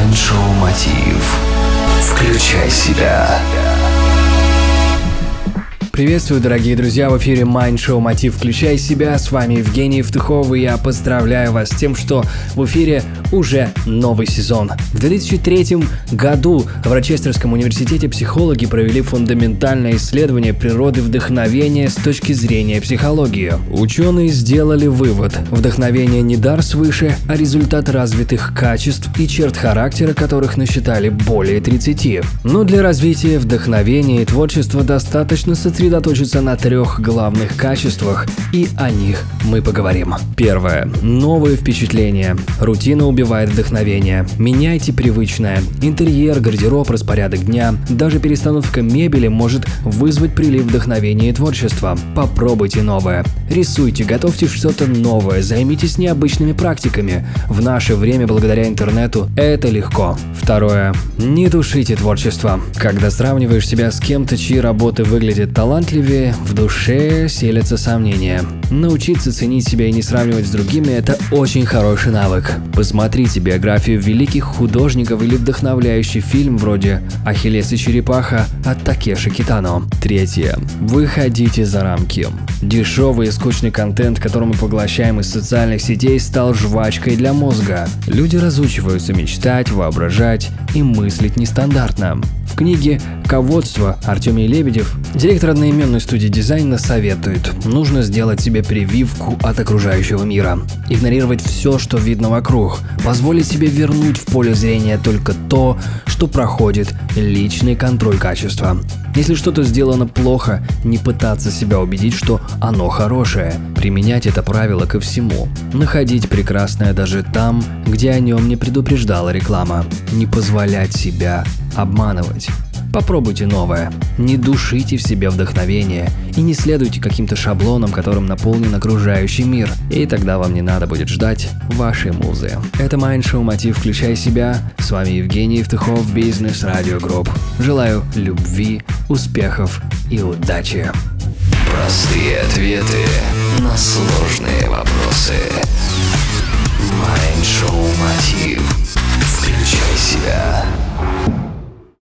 Майншоу Мотив. Включай себя. Приветствую, дорогие друзья, в эфире Mind Show Мотив «Включай себя». С вами Евгений Евтухов, и я поздравляю вас с тем, что в эфире уже новый сезон. В 2003 году в Рочестерском университете психологи провели фундаментальное исследование природы вдохновения с точки зрения психологии. Ученые сделали вывод – вдохновение не дар свыше, а результат развитых качеств и черт характера, которых насчитали более 30. Но для развития вдохновения и творчества достаточно сосредоточиться сосредоточиться на трех главных качествах, и о них мы поговорим. Первое. Новые впечатления. Рутина убивает вдохновение. Меняйте привычное. Интерьер, гардероб, распорядок дня. Даже перестановка мебели может вызвать прилив вдохновения и творчества. Попробуйте новое. Рисуйте, готовьте что-то новое, займитесь необычными практиками. В наше время, благодаря интернету, это легко. Второе. Не душите творчество. Когда сравниваешь себя с кем-то, чьи работы выглядят талантливыми, талантливее, в душе селятся сомнения. Научиться ценить себя и не сравнивать с другими – это очень хороший навык. Посмотрите биографию великих художников или вдохновляющий фильм вроде «Ахиллес и черепаха» от Такеши Китано. Третье. Выходите за рамки. Дешевый и скучный контент, который мы поглощаем из социальных сетей, стал жвачкой для мозга. Люди разучиваются мечтать, воображать и мыслить нестандартно. В книге «Ководство» Артемий Лебедев, директор одноименной студии дизайна, советует «Нужно сделать себе прививку от окружающего мира, игнорировать все, что видно вокруг, позволить себе вернуть в поле зрения только то, что проходит личный контроль качества. Если что-то сделано плохо, не пытаться себя убедить, что оно хорошее. Применять это правило ко всему. Находить прекрасное даже там, где о нем не предупреждала реклама. Не позволять себя обманывать. Попробуйте новое. Не душите в себе вдохновение и не следуйте каким-то шаблонам, которым наполнен окружающий мир. И тогда вам не надо будет ждать вашей музы. Это Майндшоу Мотив «Включай себя». С вами Евгений Евтухов, Бизнес Радио Групп. Желаю любви, успехов и удачи. Простые ответы на сложные